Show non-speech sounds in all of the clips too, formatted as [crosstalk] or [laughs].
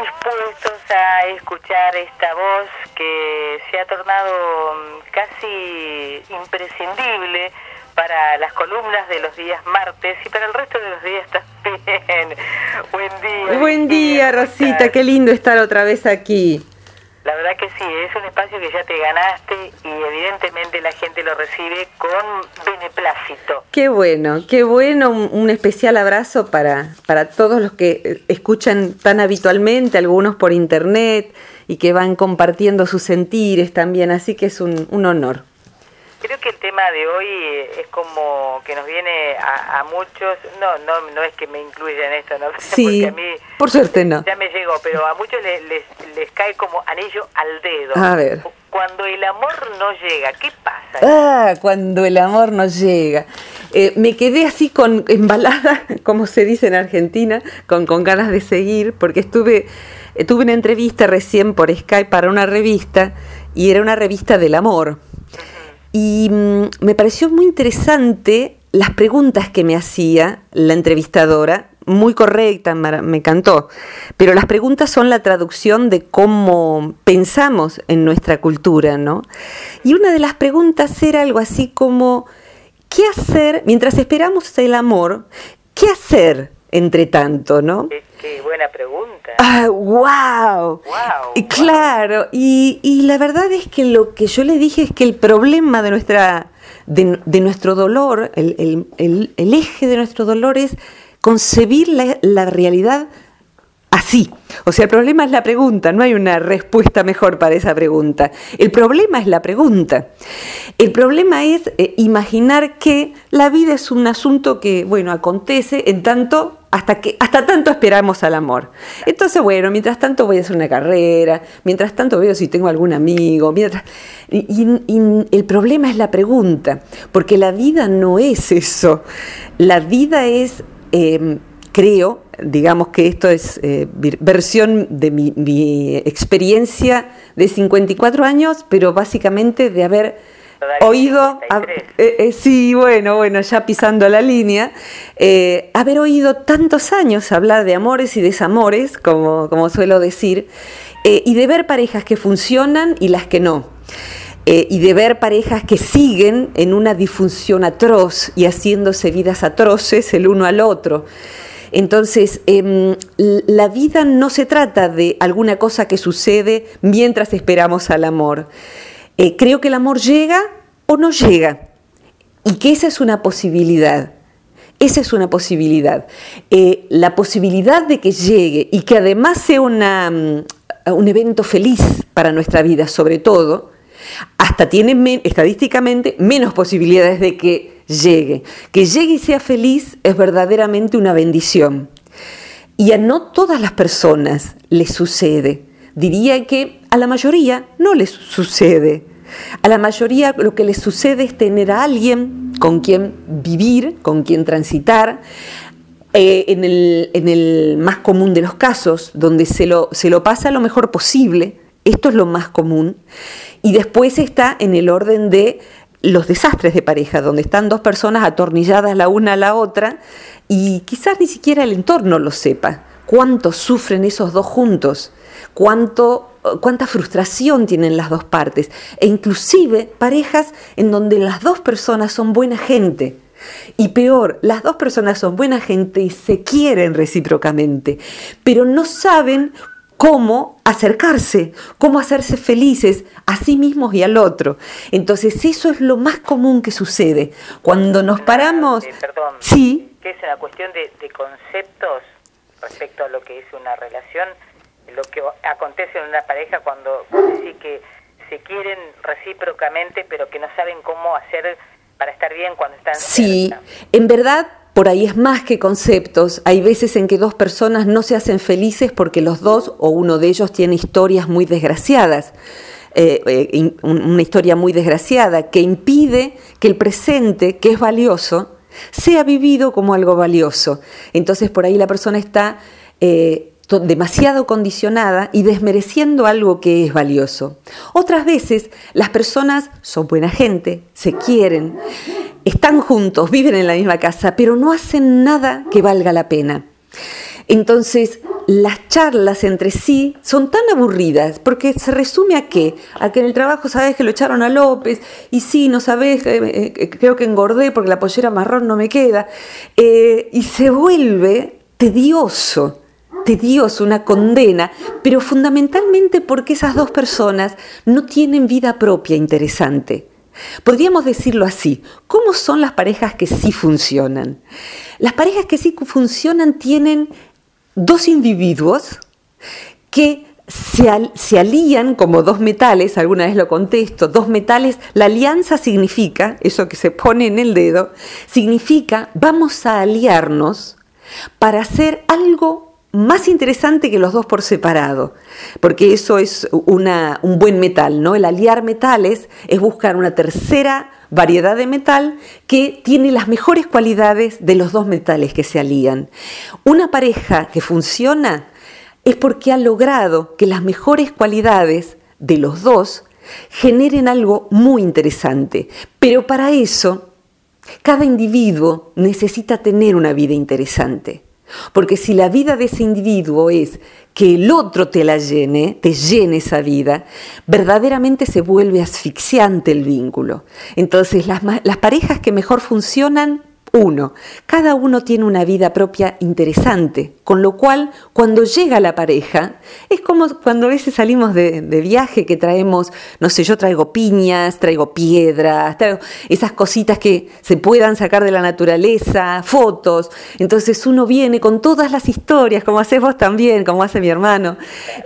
dispuestos a escuchar esta voz que se ha tornado mm, casi imprescindible para las columnas de los días martes y para el resto de los días también. [laughs] Buen día. Buen día, Rosita, qué lindo estar otra vez aquí. La verdad que sí, es un espacio que ya te ganaste y evidentemente la gente lo recibe con beneplácito. Qué bueno, qué bueno, un, especial abrazo para, para todos los que escuchan tan habitualmente, algunos por internet y que van compartiendo sus sentires también, así que es un, un honor. Creo que el tema de hoy es como que nos viene a, muchos, no, no, no es que me incluya en esto, ¿no? [laughs] Sí, Porque a mí, por suerte no. Ya me llegó, pero a muchos les, les, cae como anillo al dedo. A ver. Cuando el amor no llega, ¿qué pasa? Ah, cuando el amor no llega. Eh, me quedé así con embalada, [laughs] como se dice en Argentina, con, con ganas de seguir, porque estuve, tuve una entrevista recién por Skype para una revista y era una revista del amor. Y mm, me pareció muy interesante las preguntas que me hacía la entrevistadora, muy correcta, me encantó, pero las preguntas son la traducción de cómo pensamos en nuestra cultura, ¿no? Y una de las preguntas era algo así como, ¿qué hacer mientras esperamos el amor? ¿Qué hacer entre tanto, no? Qué, buena pregunta. Ah, wow. wow claro, Y, y, la verdad es que lo que yo le dije es que el problema de nuestra de, de nuestro dolor, el, el, el, el, eje de nuestro dolor es concebir la, la realidad así. O sea, el problema es la pregunta, no hay una respuesta mejor para esa pregunta. El problema es la pregunta. El problema es eh, imaginar que la vida es un asunto que, bueno, acontece en tanto hasta que hasta tanto esperamos al amor. Entonces, bueno, mientras tanto voy a hacer una carrera, mientras tanto veo si tengo algún amigo, mientras y, el problema es la pregunta, porque la vida no es eso. La vida es em, creo, digamos que esto es eh, versión de mi, experiencia de 54 años, pero básicamente de haber oído, eh, eh, sí, bueno, bueno, ya pisando la línea, haber oído tantos años hablar de amores y desamores, como, como suelo decir, y de ver parejas que funcionan y las que no. y de ver parejas que siguen en una disfunción atroz y haciéndose vidas atroces el uno al otro. Entonces, em, la vida no se trata de alguna cosa que sucede mientras esperamos al amor. Eh, creo que el amor llega o no llega y que esa es una posibilidad. Esa es una posibilidad. Eh, la posibilidad de que llegue y que además sea una, mm, un evento feliz para nuestra vida, sobre todo, hasta tiene estadísticamente menos posibilidades de que llegue. Que llegue y sea feliz es verdaderamente una bendición. Y a no todas las personas les sucede. Diría que a la mayoría no les sucede. A la mayoría lo que les sucede es tener a alguien con quien vivir, con quien transitar, eh, en, el, más común de los casos, donde se lo, se lo pasa lo mejor posible, esto es lo más común, y después está en el orden de los desastres de pareja, donde están dos personas atornilladas la una a la otra y quizás ni siquiera el entorno lo sepa. ¿Cuánto sufren esos dos juntos? ¿Cuánto, ¿Cuánta frustración tienen las dos partes? E inclusive parejas en donde las dos personas son buena gente. Y peor, las dos personas son buena gente y se quieren recíprocamente, pero no saben cómo acercarse, cómo hacerse felices a sí mismos y al otro. Entonces eso es lo más común que sucede. Cuando nos paramos... Eh, perdón, sí. Que es una cuestión de, conceptos respecto a lo que es una relación, lo que acontece en una pareja cuando sí que se quieren recíprocamente, pero que no saben cómo hacer para estar bien cuando están... Sí, en verdad por ahí es más que conceptos. Hay veces en que dos personas no se hacen felices porque los dos o uno de ellos tiene historias muy desgraciadas. Eh, eh, una historia muy desgraciada que impide que el presente, que es valioso, sea vivido como algo valioso. Entonces por ahí la persona está eh, demasiado condicionada y desmereciendo algo que es valioso. Otras veces las personas son buena gente, se quieren, están juntos, viven en la misma casa, pero no hacen nada que valga la pena. Entonces, las charlas entre sí son tan aburridas, porque se resume a qué? A que en el trabajo sabes que lo echaron a López, y sí, no sabes, eh, eh, creo que engordé porque la pollera marrón no me queda, eh, y se vuelve tedioso, tedioso, una condena, pero fundamentalmente porque esas dos personas no tienen vida propia interesante. Podríamos decirlo así, ¿cómo son las parejas que sí funcionan? Las parejas que sí funcionan tienen dos individuos que se, se, alían como dos metales, alguna vez lo contesto, dos metales, la alianza significa, eso que se pone en el dedo, significa vamos a aliarnos para hacer algo más interesante que los dos por separado, porque eso es una, un buen metal, ¿no? El aliar metales es buscar una tercera variedad de metal que tiene las mejores cualidades de los dos metales que se alían. Una pareja que funciona es porque ha logrado que las mejores cualidades de los dos generen algo muy interesante. Pero para eso, cada individuo necesita tener una vida interesante. Porque si la vida de ese individuo es que el otro te la llene, te llene esa vida, verdaderamente se vuelve asfixiante el vínculo. Entonces las, parejas que mejor funcionan uno. Cada uno tiene una vida propia interesante, con lo cual cuando llega la pareja, es como cuando a veces salimos de, viaje que traemos, no sé, yo traigo piñas, traigo piedras, traigo esas cositas que se puedan sacar de la naturaleza, fotos. Entonces uno viene con todas las historias, como haces vos también, como hace mi hermano,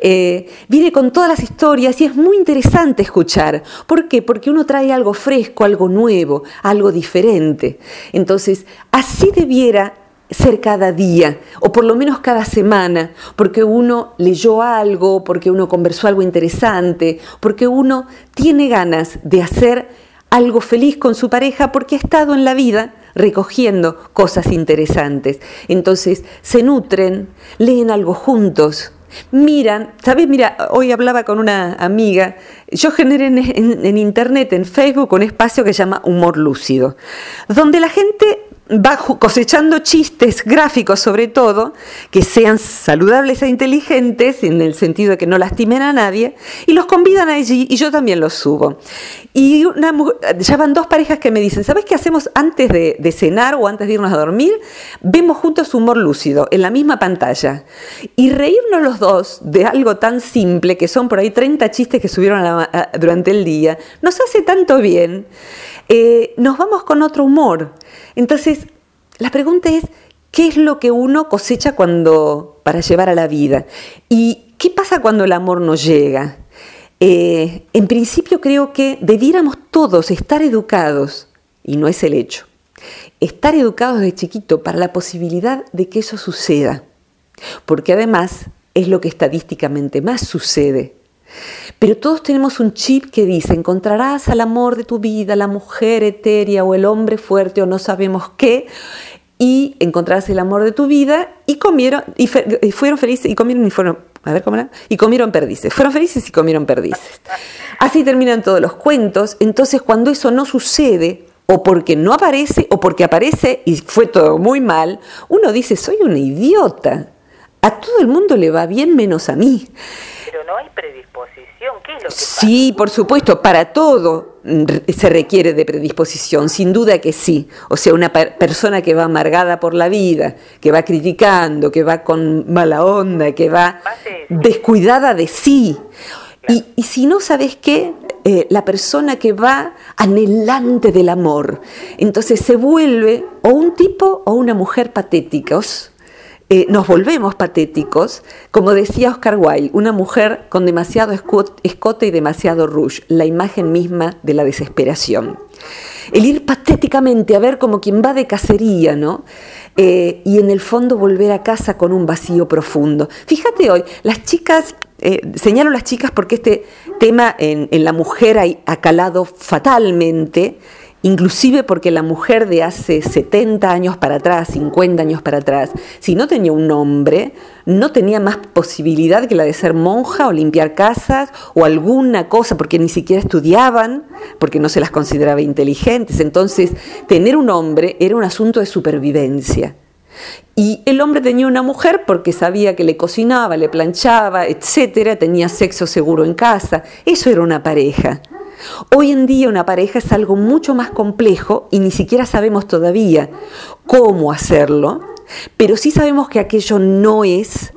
eh, viene con todas las historias y es muy interesante escuchar. ¿Por qué? Porque uno trae algo fresco, algo nuevo, algo diferente. Entonces, así debiera ser cada día, o por lo menos cada semana, porque uno leyó algo, porque uno conversó algo interesante, porque uno tiene ganas de hacer algo feliz con su pareja porque ha estado en la vida recogiendo cosas interesantes. Entonces se nutren, leen algo juntos, miran, ¿sabes? Mira, hoy hablaba con una amiga, yo generé en, internet, en Facebook, un espacio que se llama Humor Lúcido, donde la gente va cosechando chistes gráficos sobre todo, que sean saludables e inteligentes, en el sentido de que no lastimen a nadie, y los convidan allí y yo también los subo. Y una, ya van dos parejas que me dicen, ¿sabes qué hacemos antes de, cenar o antes de irnos a dormir? Vemos juntos humor lúcido en la misma pantalla. Y reírnos los dos de algo tan simple, que son por ahí 30 chistes que subieron durante el día, nos hace tanto bien. Eh, nos vamos con otro humor. Entonces, la pregunta es, ¿qué es lo que uno cosecha cuando para llevar a la vida? ¿Y qué pasa cuando el amor no llega? Eh, en principio creo que debiéramos todos estar educados, y no es el hecho, estar educados de chiquito para la posibilidad de que eso suceda, porque además es lo que estadísticamente más sucede. Pero todos tenemos un chip que dice, encontrarás al amor de tu vida, la mujer etérea o el hombre fuerte o no sabemos qué, y encontrarás el amor de tu vida y comieron, y, fueron felices y comieron y fueron, a ver cómo y comieron perdices. Fueron felices y comieron perdices. Así terminan todos los cuentos. Entonces cuando eso no sucede, o porque no aparece, o porque aparece y fue todo muy mal, uno dice, soy una idiota. A todo el mundo le va bien menos a mí. Pero no hay predisposición, ¿qué es lo que Sí, por supuesto, para todo se requiere de predisposición, sin duda que sí. O sea, una persona que va amargada por la vida, que va criticando, que va con mala onda, que va descuidada de sí. Y, y, si no, ¿sabes qué? Eh, la persona que va anhelante del amor. Entonces se vuelve o un tipo o una mujer patéticos eh, nos volvemos patéticos, como decía Oscar Wilde, una mujer con demasiado escote y demasiado rouge, la imagen misma de la desesperación. El ir patéticamente a ver como quien va de cacería, ¿no? Eh, y en el fondo volver a casa con un vacío profundo. Fíjate hoy, las chicas, eh, señalo las chicas porque este tema en, en la mujer ha calado fatalmente, inclusive porque la mujer de hace 70 años para atrás, 50 años para atrás, si no tenía un nombre, no tenía más posibilidad que la de ser monja o limpiar casas o alguna cosa, porque ni siquiera estudiaban, porque no se las consideraba inteligentes. Entonces, tener un hombre era un asunto de supervivencia. Y el hombre tenía una mujer porque sabía que le cocinaba, le planchaba, etcétera, tenía sexo seguro en casa. Eso era una pareja. Hoy en día una pareja es algo mucho más complejo y ni siquiera sabemos todavía cómo hacerlo, pero sí sabemos que aquello no es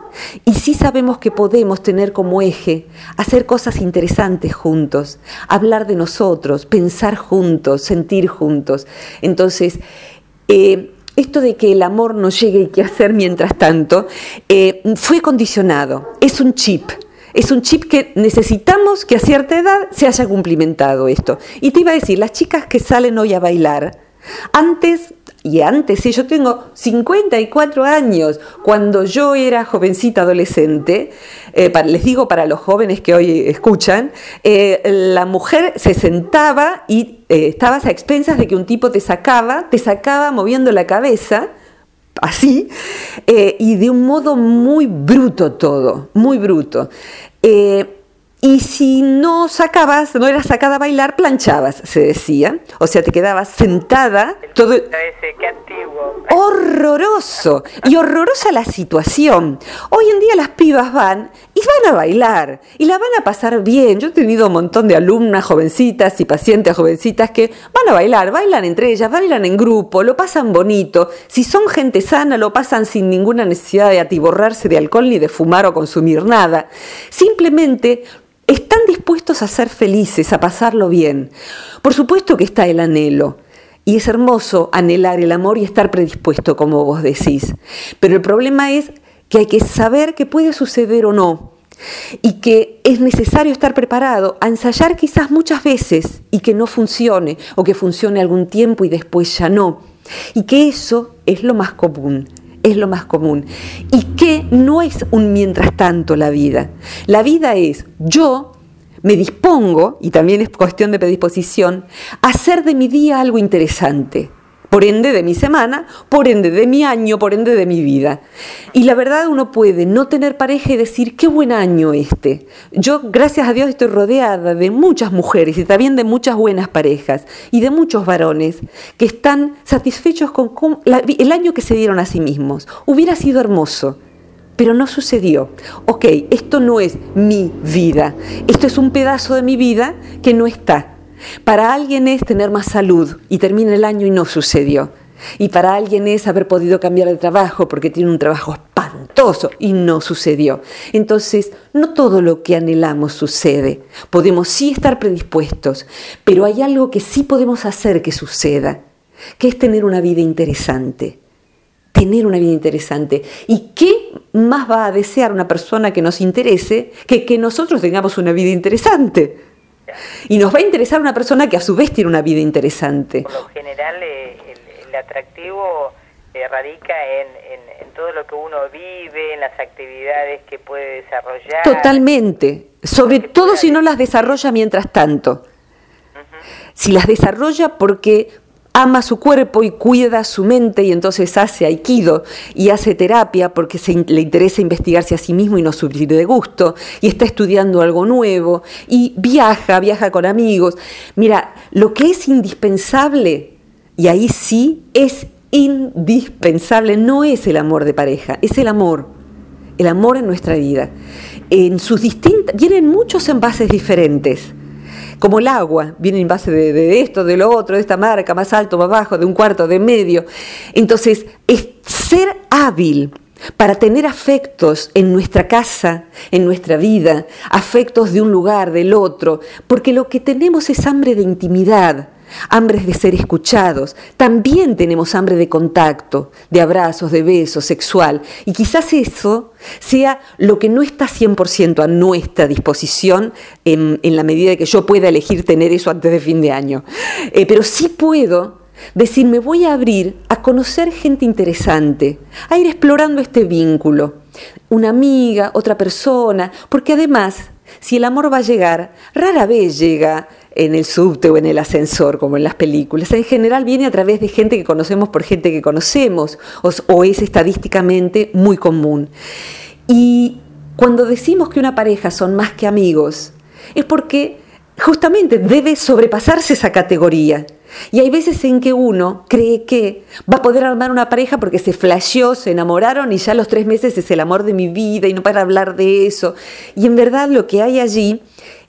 y sí sabemos que podemos tener como eje hacer cosas interesantes juntos, hablar de nosotros, pensar juntos, sentir juntos. Entonces, eh, esto de que el amor no llegue y qué hacer mientras tanto, eh, fue condicionado, es un chip. Es un chip que necesitamos que a cierta edad se haya cumplimentado esto. Y te iba a decir, las chicas que salen hoy a bailar, antes y antes, si yo tengo 54 años, cuando yo era jovencita adolescente, eh, les digo para los jóvenes que hoy escuchan, eh, la mujer se sentaba y eh, estabas a expensas de que un tipo te sacaba, te sacaba moviendo la cabeza, así, y de un modo muy bruto todo, muy bruto. Y si no sacabas, no eras sacada a bailar, planchabas, se decía. O sea, te quedabas sentada. Todo... Horroroso. Y horrorosa la situación. Hoy en día las pibas van y van a bailar. Y la van a pasar bien. Yo he tenido un montón de alumnas jovencitas y pacientes jovencitas que van a bailar, bailan entre ellas, bailan en grupo, lo pasan bonito. Si son gente sana, lo pasan sin ninguna necesidad de atiborrarse de alcohol ni de fumar o consumir nada. Simplemente están dispuestos a ser felices, a pasarlo bien. Por supuesto que está el anhelo. Y es hermoso anhelar el amor y estar predispuesto, como vos decís. Pero el problema es que hay que saber que puede suceder o no. Y que es necesario estar preparado a ensayar quizás muchas veces y que no funcione, o que funcione algún tiempo y después ya no. Y que eso es lo más común es lo más común. Y que no es un mientras tanto la vida. La vida es yo me dispongo, y también es cuestión de predisposición, a hacer de mi día algo interesante por ende de mi semana, por ende de mi año, por ende de mi vida. Y la verdad uno puede no tener pareja y decir, qué buen año este. Yo, gracias a Dios, estoy rodeada de muchas mujeres y también de muchas buenas parejas y de muchos varones que están satisfechos con, el año que se dieron a sí mismos. Hubiera sido hermoso. Pero no sucedió. Ok, esto no es mi vida. Esto es un pedazo de mi vida que no está. Para alguien es tener más salud y termina el año y no sucedió. Y para alguien es haber podido cambiar de trabajo porque tiene un trabajo espantoso y no sucedió. Entonces, no todo lo que anhelamos sucede. Podemos sí estar predispuestos, pero hay algo que sí podemos hacer que suceda, que es tener una vida interesante. Tener una vida interesante. ¿Y qué más va a desear una persona que nos interese que que nosotros tengamos una vida interesante? Y nos va a interesar una persona que a su vez tiene una vida interesante. Por lo general, eh, el, atractivo eh, radica en, todo lo que uno vive, en las actividades que puede desarrollar. Totalmente. Sobre todo si no las desarrolla mientras tanto. Si las desarrolla porque ama su cuerpo y cuida su mente y entonces hace aikido y hace terapia porque le interesa investigarse a sí mismo y no subir de gusto y está estudiando algo nuevo y viaja, viaja con amigos. Mira, lo que es indispensable, y ahí sí es indispensable, no es el amor de pareja, es el amor, el amor en nuestra vida. En sus distintas, vienen muchos envases diferentes como el agua, viene en base de, esto, de lo otro, de esta marca, más alto, más bajo, de un cuarto, de medio. Entonces, es ser hábil para tener afectos en nuestra casa, en nuestra vida, afectos de un lugar, del otro, porque lo que tenemos es hambre de intimidad, hambre de ser escuchados, también tenemos hambre de contacto, de abrazos, de besos, sexual. Y quizás eso sea lo que no está 100% a nuestra disposición en, la medida de que yo pueda elegir tener eso antes de fin de año. Eh, pero sí puedo decir, me voy a abrir a conocer gente interesante, a ir explorando este vínculo. Una amiga, otra persona, porque además, si el amor va a llegar, rara vez llega en el subte o en el ascensor, como en las películas. En general viene a través de gente que conocemos por gente que conocemos, o, es estadísticamente muy común. Y cuando decimos que una pareja son más que amigos, es porque justamente debe sobrepasarse esa categoría. Y hay veces en que uno cree que va a poder armar una pareja porque se flasheó, se enamoraron y ya los tres meses es el amor de mi vida y no para hablar de eso. Y en verdad lo que hay allí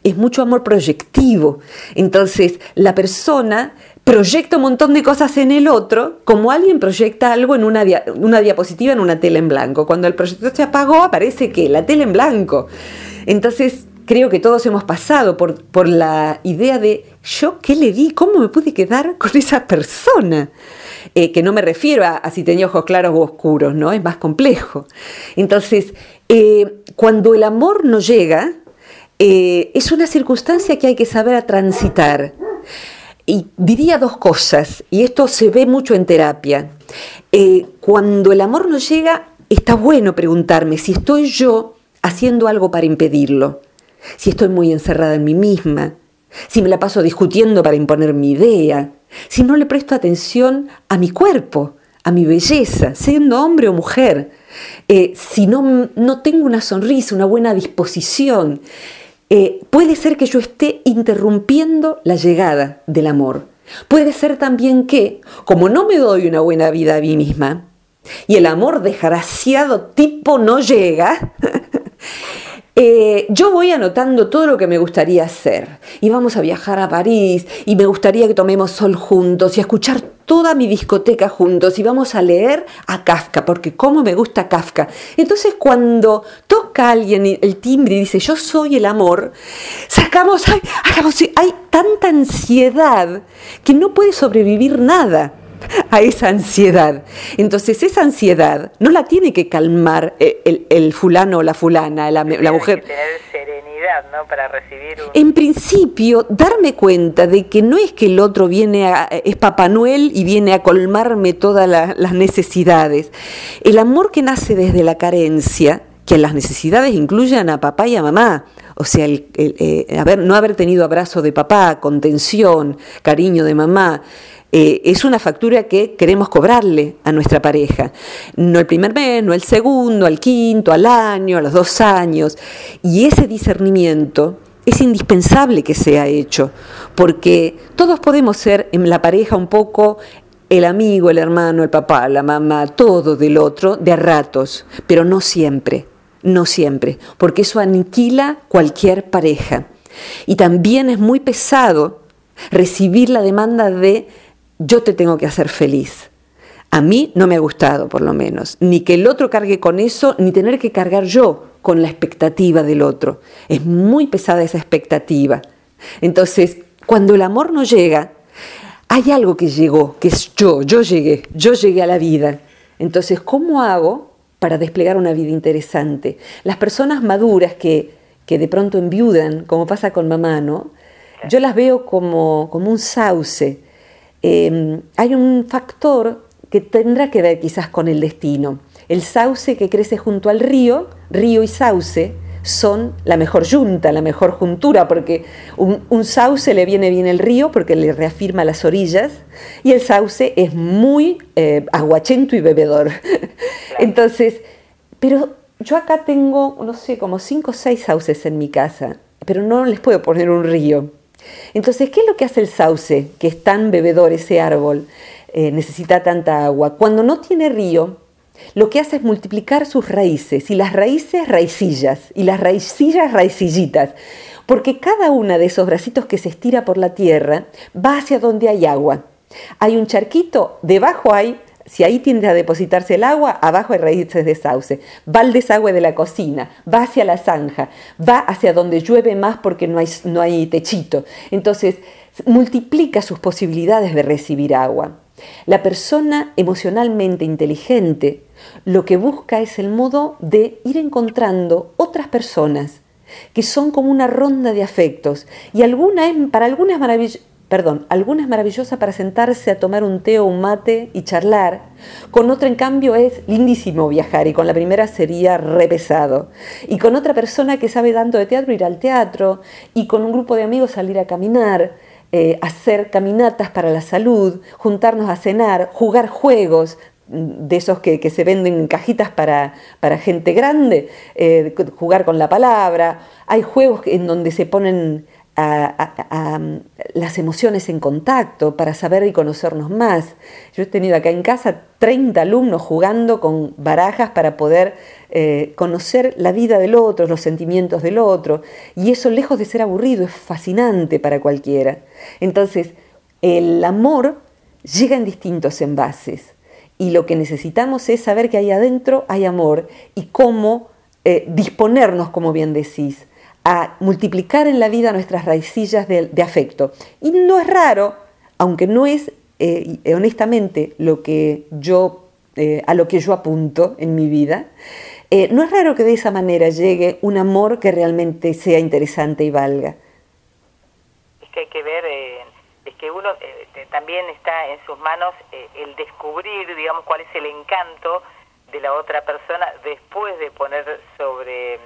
es mucho amor proyectivo. Entonces la persona proyecta un montón de cosas en el otro, como alguien proyecta algo en una, una diapositiva en una tela en blanco. Cuando el proyector se apagó, aparece que la tela en blanco. Entonces creo que todos hemos pasado por, por la idea de yo qué le di, cómo me pude quedar con esa persona. Eh, que no me refiero a, si tenía ojos claros o oscuros, ¿no? Es más complejo. Entonces, eh, cuando el amor no llega, eh, es una circunstancia que hay que saber transitar. Y diría dos cosas, y esto se ve mucho en terapia. cuando el amor no llega, está bueno preguntarme si estoy yo haciendo algo para impedirlo si estoy muy encerrada en mí misma, si me la paso discutiendo para imponer mi idea, si no le presto atención a mi cuerpo, a mi belleza, siendo hombre o mujer, eh, si no, no, tengo una sonrisa, una buena disposición, eh, puede ser que yo esté interrumpiendo la llegada del amor. Puede ser también que, como no me doy una buena vida a mí misma, y el amor desgraciado tipo no llega, [laughs] Eh, yo voy anotando todo lo que me gustaría hacer. Y vamos a viajar a París y me gustaría que tomemos sol juntos y escuchar toda mi discoteca juntos y vamos a leer a Kafka, porque como me gusta Kafka. Entonces cuando toca alguien el timbre y dice yo soy el amor, sacamos, hay tanta ansiedad que no puede sobrevivir nada a esa ansiedad. Entonces esa ansiedad no la tiene que calmar eh, el, fulano o la fulana, la, mujer. Que tener serenidad, ¿no? Para recibir un... En principio, darme cuenta de que no es que el otro viene a, es Papá Noel y viene a colmarme todas las necesidades. El amor que nace desde la carencia, que las necesidades incluyan a papá y a mamá. O sea, el, eh, no haber tenido abrazo de papá, contención, cariño de mamá, eh, es una factura que queremos cobrarle a nuestra pareja. No el primer mes, no el segundo, al quinto, al año, a los dos años. Y ese discernimiento es indispensable que sea hecho, porque todos podemos ser en la pareja un poco el amigo, el hermano, el papá, la mamá, todo del otro de a ratos, pero no siempre, no siempre, porque eso aniquila cualquier pareja. Y también es muy pesado recibir la demanda de yo te tengo que hacer feliz. A mí no me ha gustado, por lo menos, ni que el otro cargue con eso, ni tener que cargar yo con la expectativa del otro. Es muy pesada esa expectativa. Entonces, cuando el amor no llega, hay algo que llegó, que es yo, yo llegué, yo llegué a la vida. Entonces, ¿cómo hago para desplegar una vida interesante? Las personas maduras que, que de pronto enviudan, como pasa con mamá, ¿no? Yo las veo como, como un sauce Em, hay un factor que tendrá que ver quizás con el destino. El sauce que crece junto al río, río y sauce, son la mejor yunta, la mejor juntura, porque un, sauce le viene bien el río porque le reafirma las orillas y el sauce es muy eh, aguachento y bebedor. [laughs] Entonces, pero yo acá tengo, no sé, como cinco o seis sauces en mi casa, pero no les puedo poner un río. Entonces, ¿qué es lo que hace el sauce, que es tan bebedor ese árbol, eh, necesita tanta agua? Cuando no tiene río, lo que hace es multiplicar sus raíces, y las raíces raicillas, y las raicillas raicillitas, porque cada una de esos bracitos que se estira por la tierra va hacia donde hay agua. Hay un charquito, debajo hay si ahí tiende a depositarse el agua, abajo hay raíces de sauce. Va al desagüe de la cocina, va hacia la zanja, va hacia donde llueve más porque no hay, no techito. Entonces, multiplica sus posibilidades de recibir agua. La persona emocionalmente inteligente lo que busca es el modo de ir encontrando otras personas que son como una ronda de afectos y alguna para algunas es perdón, alguna es maravillosa para sentarse a tomar un té o un mate y charlar, con otra en cambio es lindísimo viajar y con la primera sería re pesado, y con otra persona que sabe tanto de teatro ir al teatro y con un grupo de amigos salir a caminar, eh, hacer caminatas para la salud, juntarnos a cenar, jugar juegos, mm, de esos que, se venden en cajitas para, para gente grande, eh, jugar con la palabra. Hay juegos en donde se ponen a, las emociones en contacto, para saber y conocernos más. Yo he tenido acá en casa 30 alumnos jugando con barajas para poder eh, conocer la vida del otro, los sentimientos del otro, y eso lejos de ser aburrido es fascinante para cualquiera. Entonces, el amor llega en distintos envases y lo que necesitamos es saber que ahí adentro hay amor y cómo eh, disponernos, como bien decís, a multiplicar en la vida nuestras raicillas de, afecto. Y no es raro, aunque no es eh, honestamente lo que yo, eh, a lo que yo apunto en mi vida, eh, no es raro que de esa manera llegue un amor que realmente sea interesante y valga. Es que hay que ver, es que uno también está en sus manos el descubrir, digamos, cuál es el encanto de la otra persona después de poner sobre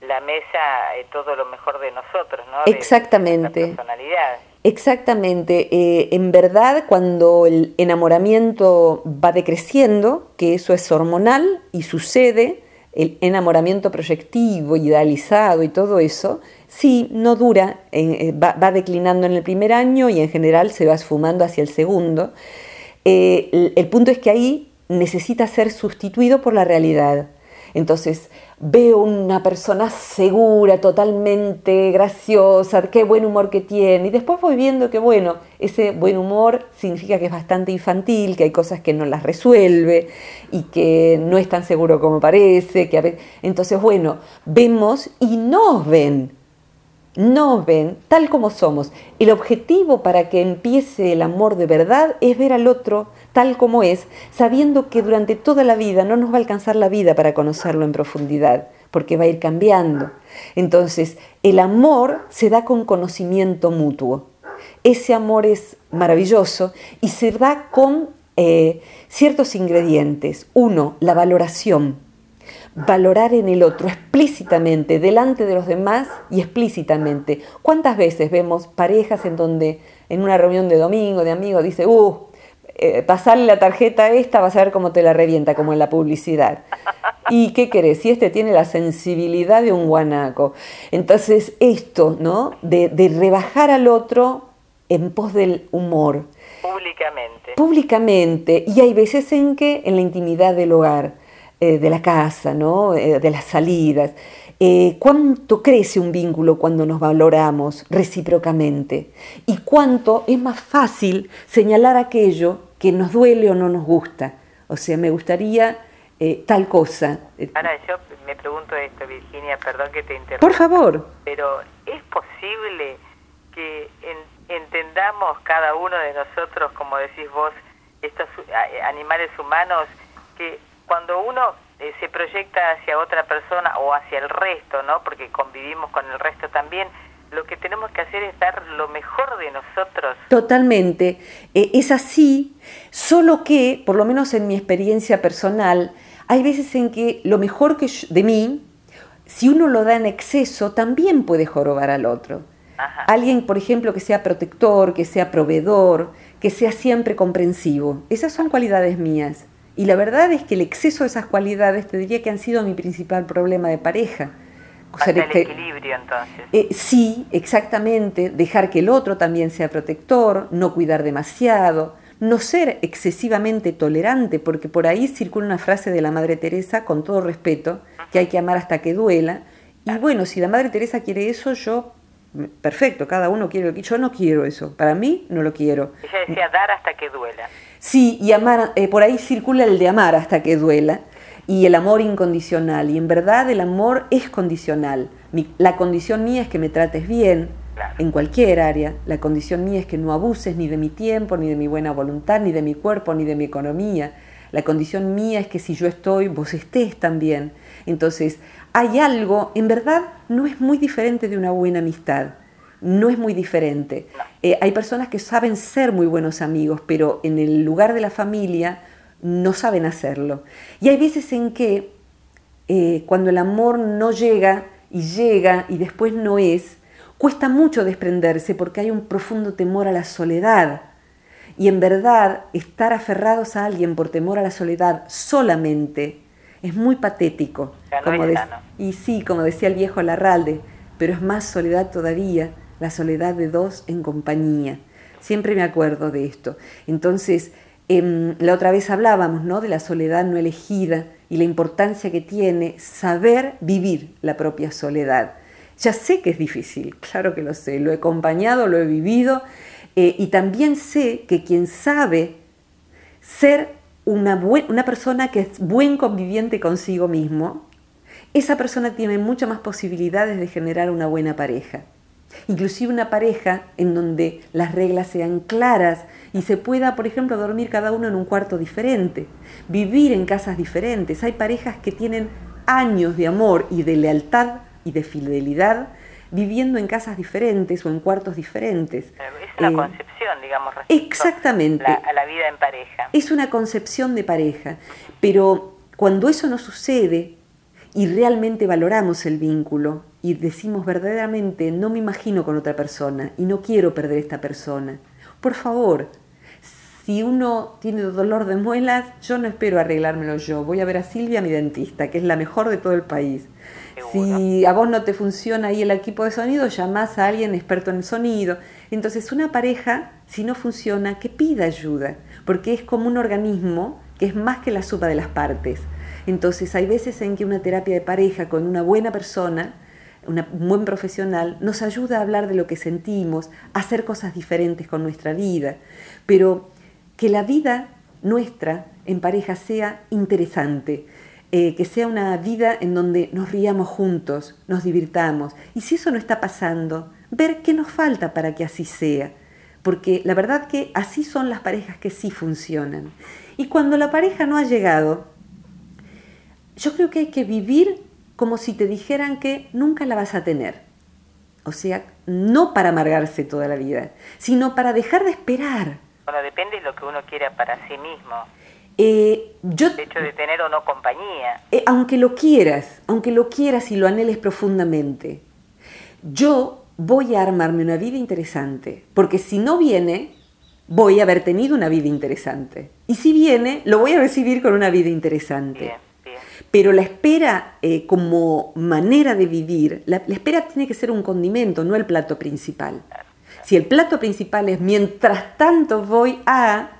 la mesa eh, todo lo mejor de nosotros, ¿no? Exactamente. personalidad. Exactamente. Eh, en verdad, cuando el enamoramiento va decreciendo, que eso es hormonal y sucede, el enamoramiento proyectivo, idealizado y todo eso, sí, no dura, eh, va, va, declinando en el primer año y en general se va esfumando hacia el segundo. el, el punto es que ahí necesita ser sustituido por la realidad. Entonces, veo una persona segura, totalmente graciosa, qué buen humor que tiene, y después voy viendo que, bueno, ese buen humor significa que es bastante infantil, que hay cosas que no las resuelve y que no es tan seguro como parece, que entonces, bueno, vemos y nos ven nos ven tal como somos. El objetivo para que empiece el amor de verdad es ver al otro tal como es, sabiendo que durante toda la vida no nos va a alcanzar la vida para conocerlo en profundidad, porque va a ir cambiando. Entonces, el amor se da con conocimiento mutuo. Ese amor es maravilloso y se da con eh, ciertos ingredientes. Uno, la valoración valorar en el otro explícitamente, delante de los demás y explícitamente. ¿Cuántas veces vemos parejas en donde en una reunión de domingo, de amigos, dice, uh, eh, pasarle la tarjeta esta, vas a ver cómo te la revienta, como en la publicidad. ¿Y qué querés? Si este tiene la sensibilidad de un guanaco. Entonces, esto, ¿no? De, de rebajar al otro en pos del humor. Públicamente. Públicamente. Y hay veces en que, en la intimidad del hogar, eh, de la casa, ¿no? Eh, de las salidas. Eh, ¿Cuánto crece un vínculo cuando nos valoramos recíprocamente? ¿Y cuánto es más fácil señalar aquello que nos duele o no nos gusta? O sea, me gustaría tal cosa. Ahora yo me pregunto esto, Virginia, perdón que te interrumpa. Por favor. Pero ¿es posible que entendamos cada uno de nosotros, como decís vos, estos animales humanos, que cuando uno eh, se proyecta hacia otra persona o hacia el resto, ¿no? Porque convivimos con el resto también, lo que tenemos que hacer es dar lo mejor de nosotros. Totalmente. Eh, es así, solo que, por lo menos en mi experiencia personal, hay veces en que lo mejor que de mí, si uno lo da en exceso, también puede jorobar al otro. Alguien, por ejemplo, que sea protector, que sea proveedor, que sea siempre comprensivo. Esas son cualidades mías. Y la verdad es que el exceso de esas cualidades te diría que han sido mi principal problema de pareja. el equilibrio entonces. Eh, sí, exactamente. Dejar que el otro también sea protector, no cuidar demasiado, no ser excesivamente tolerante, porque por ahí circula una frase de la Madre Teresa, con todo respeto, que hay que amar hasta que duela. Y bueno, si la Madre Teresa quiere eso, yo, perfecto, cada uno quiere lo que yo no quiero eso. Para mí, no lo quiero. Ella decía dar hasta que duela. Sí, y amar, eh, por ahí circula el de amar hasta que duela y el amor incondicional. Y en verdad el amor es condicional. la condición mía es que me trates bien en cualquier área. La condición mía es que no abuses ni de mi tiempo, ni de mi buena voluntad, ni de mi cuerpo, ni de mi economía. La condición mía es que si yo estoy, vos estés también. Entonces, hay algo, en verdad, no es muy diferente de una buena amistad no es muy diferente. Eh, hay personas que saben ser muy buenos amigos, pero en el lugar de la familia no saben hacerlo. Y hay veces en que eh, cuando el amor no llega y llega y después no es, cuesta mucho desprenderse porque hay un profundo temor a la soledad. Y en verdad, estar aferrados a alguien por temor a la soledad solamente es muy patético. como y sí, como decía el viejo Larralde, pero es más soledad todavía la soledad de dos en compañía. Siempre me acuerdo de esto. Entonces, em, la otra vez hablábamos ¿no? de la soledad no elegida y la importancia que tiene saber vivir la propia soledad. Ya sé que es difícil, [laughs] claro que lo sé, lo he acompañado, lo he vivido eh, y también sé que quien sabe ser una, una persona que es buen conviviente consigo mismo, esa persona tiene muchas más posibilidades de generar una buena pareja. Inclusive una pareja en donde las reglas sean claras y se pueda, por ejemplo, dormir cada uno en un cuarto diferente, vivir en casas diferentes. Hay parejas que tienen años de amor y de lealtad y de fidelidad viviendo en casas diferentes o en cuartos diferentes. Es una eh, concepción, digamos, exactamente. a la vida en pareja. Es una concepción de pareja, pero cuando eso no sucede y realmente valoramos el vínculo y decimos verdaderamente, no me imagino con otra persona y no quiero perder esta persona, por favor, si uno tiene dolor de muelas, yo no espero arreglármelo yo. Voy a ver a Silvia, mi dentista, que es la mejor de todo el país. Si a vos no te funciona ahí el equipo de sonido, llamás a alguien experto en el sonido. Entonces, una pareja, si no funciona, que pida ayuda, porque es como un organismo que es más que la suma de las partes. Entonces, hay veces en que una terapia de pareja con una buena persona, un buen profesional, nos ayuda a hablar de lo que sentimos, a hacer cosas diferentes con nuestra vida, pero que la vida nuestra en pareja sea interesante, eh, que sea una vida en donde nos riamos juntos, nos divirtamos. Y si eso no está pasando, ver qué nos falta para que así sea. Porque la verdad que así son las parejas que sí funcionan. Y cuando la pareja no ha llegado, yo creo que hay que vivir como si te dijeran que nunca la vas a tener. O sea, no para amargarse toda la vida, sino para dejar de esperar. Bueno, depende de lo que uno quiera para sí mismo. Eh, yo, el hecho de tener o no compañía. Eh, aunque lo quieras, aunque lo quieras y lo anheles profundamente, yo voy a armarme una vida interesante, porque si no viene, voy a haber tenido una vida interesante. Y si viene, lo voy a recibir con una vida interesante. Pero la espera eh, como manera de vivir, la, espera tiene que ser un condimento, no el plato principal. Si el plato principal es mientras tanto voy a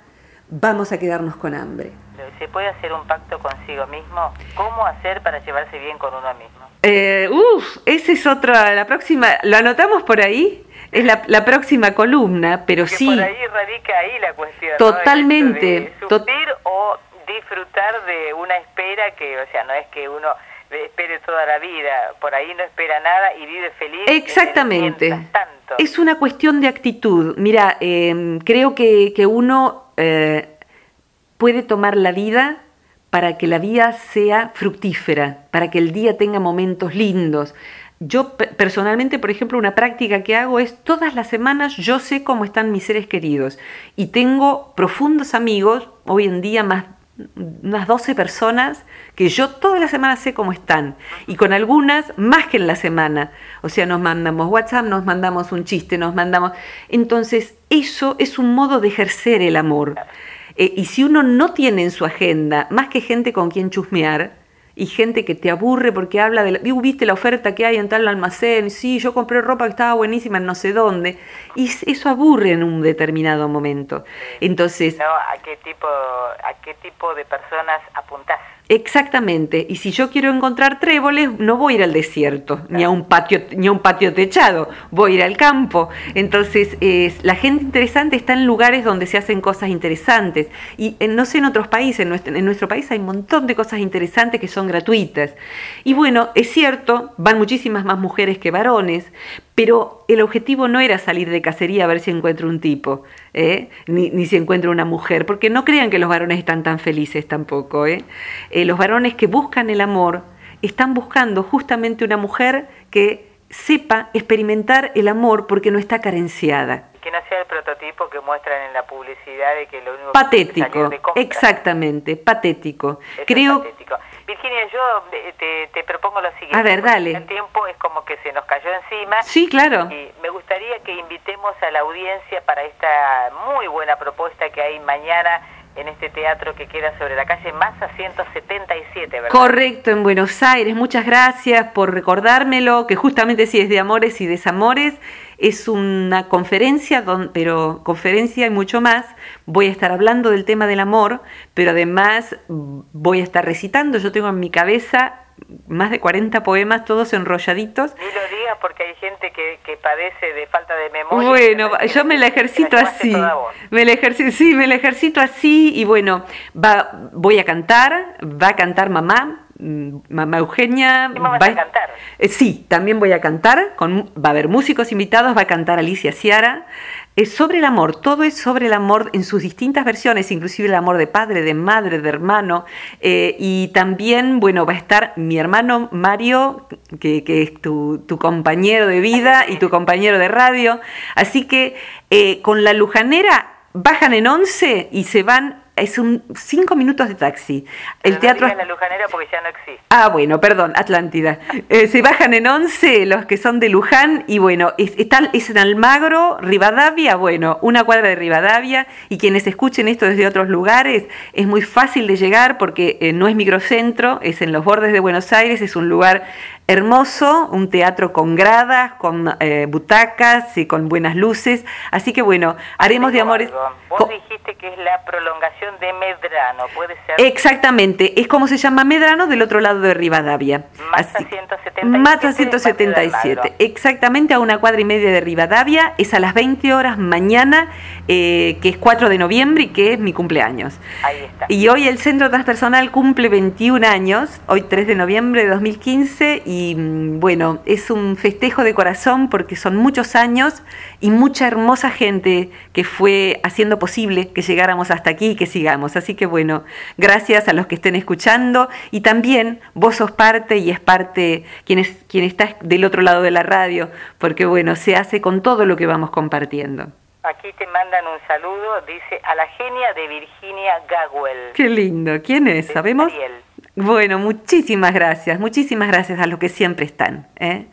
vamos a quedarnos con hambre. ¿Se puede hacer un pacto consigo mismo? ¿Cómo hacer para llevarse bien con uno mismo? Eh, uf, esa es otra, la próxima, ¿lo anotamos por ahí? Es la, la próxima columna, pero sí. Por ahí radica ahí la cuestión. Totalmente. ¿no? o disfrutar de una espera que, o sea, no es que uno espere toda la vida, por ahí no espera nada y vive feliz. Exactamente. Es una cuestión de actitud. Mira, eh, creo que, que uno eh, puede tomar la vida para que la vida sea fructífera, para que el día tenga momentos lindos. Yo personalmente, por ejemplo, una práctica que hago es todas las semanas yo sé cómo están mis seres queridos y tengo profundos amigos, hoy en día más unas 12 personas que yo toda la semana sé cómo están y con algunas más que en la semana. O sea, nos mandamos WhatsApp, nos mandamos un chiste, nos mandamos... Entonces, eso es un modo de ejercer el amor. Eh, y si uno no tiene en su agenda más que gente con quien chusmear, y gente que te aburre porque habla de, la, viste la oferta que hay en tal almacén, sí, yo compré ropa que estaba buenísima en no sé dónde, y eso aburre en un determinado momento. Entonces, ¿a qué tipo a qué tipo de personas apuntás? Exactamente, y si yo quiero encontrar tréboles, no voy a ir al desierto, ni a un patio, ni a un patio techado, voy a ir al campo. Entonces, es, la gente interesante está en lugares donde se hacen cosas interesantes. Y no sé en otros países, en nuestro, en nuestro país hay un montón de cosas interesantes que son gratuitas. Y bueno, es cierto, van muchísimas más mujeres que varones, pero el objetivo no era salir de cacería a ver si encuentro un tipo, ¿eh? ni, ni, si encuentro una mujer, porque no crean que los varones están tan felices tampoco. ¿eh? Eh, los varones que buscan el amor están buscando justamente una mujer que sepa experimentar el amor porque no está carenciada. Que no sea el prototipo que muestran en la publicidad de que lo único patético, que exactamente, patético. Creo patético. Virginia, yo te, te, propongo lo siguiente. A ver, dale. El tiempo es como que se nos cayó encima. Sí, claro. Y me gustaría que invitemos a la audiencia para esta muy buena propuesta que hay mañana en este teatro que queda sobre la calle Massa 177, ¿verdad? Correcto, en Buenos Aires. Muchas gracias por recordármelo, que justamente si es de amores y desamores, es una conferencia, pero conferencia y mucho más. Voy a estar hablando del tema del amor, pero además voy a estar recitando. Yo tengo en mi cabeza más de 40 poemas, todos enrolladitos. Ni lo digas porque hay gente que, que padece de falta de memoria. Bueno, yo me la ejercito así. Me la ejercito, sí, me la ejercito así y bueno, va, voy a cantar, va a cantar mamá, mm, mamá Eugenia. va, a cantar? Eh, sí, también voy a cantar, con, va a haber músicos invitados, va a cantar Alicia Ciara. Es sobre el amor, todo es sobre el amor en sus distintas versiones, inclusive el amor de padre, de madre, de hermano. Eh, y también, bueno, va a estar mi hermano Mario, que, es tu, compañero de vida y tu compañero de radio. Así que eh, con la Lujanera bajan en 11 y se van es un cinco minutos de taxi. El teatro. No la Lujanera porque ya no existe. Ah, bueno, perdón, Atlántida. Eh, se bajan en 11 los que son de Luján y bueno, es, es en Almagro, Rivadavia, bueno, una cuadra de Rivadavia y quienes escuchen esto desde otros lugares es muy fácil de llegar porque eh, no es microcentro, es en los bordes de Buenos Aires, es un lugar hermoso, un teatro con gradas, con eh, butacas y con buenas luces. Así que bueno, haremos de amores. Vos dijiste que es la prolongación de Medrano, ¿puede ser? Exactamente, es como se llama Medrano del otro lado de Rivadavia. Mata 177. Mata 177, exactamente a una cuadra y media de Rivadavia, es a las 20 horas mañana, eh, que es 4 de noviembre y que es mi cumpleaños. Ahí está. Y hoy el Centro Transpersonal cumple 21 años, hoy 3 de noviembre de 2015 y mm, bueno, es un festejo de corazón porque son muchos años y mucha hermosa gente que fue haciendo posible que llegáramos hasta aquí y que sigamos. Así que bueno, gracias a los que estén escuchando y también vos sos parte y es parte quien, es, quien está del otro lado de la radio, porque bueno, se hace con todo lo que vamos compartiendo. Aquí te mandan un saludo, dice a la genia de Virginia Gagwell. Qué lindo, ¿quién es? ¿Sabemos? Bueno, muchísimas gracias, muchísimas gracias a los que siempre están. ¿eh?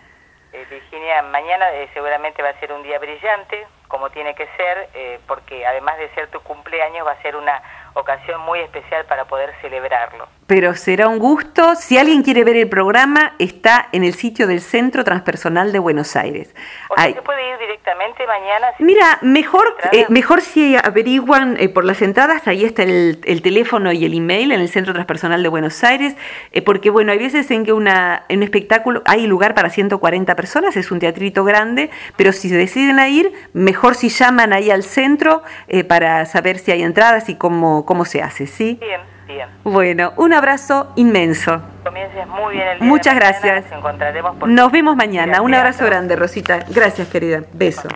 Eh, Virginia, mañana eh, seguramente va a ser un día brillante, como tiene que ser, porque además de ser tu cumpleaños va a ser una ocasión muy especial para poder celebrarlo pero será un gusto. Si alguien quiere ver el programa, está en el sitio del Centro Transpersonal de Buenos Aires. O sea, ¿se puede ir directamente mañana? Mira, mejor, eh, mejor si averiguan eh, por las entradas, ahí está el, teléfono y el email en el Centro Transpersonal de Buenos Aires, eh, porque bueno, hay veces en que una, en un espectáculo hay lugar para 140 personas, es un teatrito grande, pero si se deciden a ir, mejor si llaman ahí al centro para saber si hay entradas y cómo, cómo se hace, ¿sí? Bien. Bueno, un abrazo inmenso. Comiences muy bien el día Muchas gracias. Nos encontraremos Nos vemos mañana. Un abrazo grande, Rosita. Gracias, querida. Beso.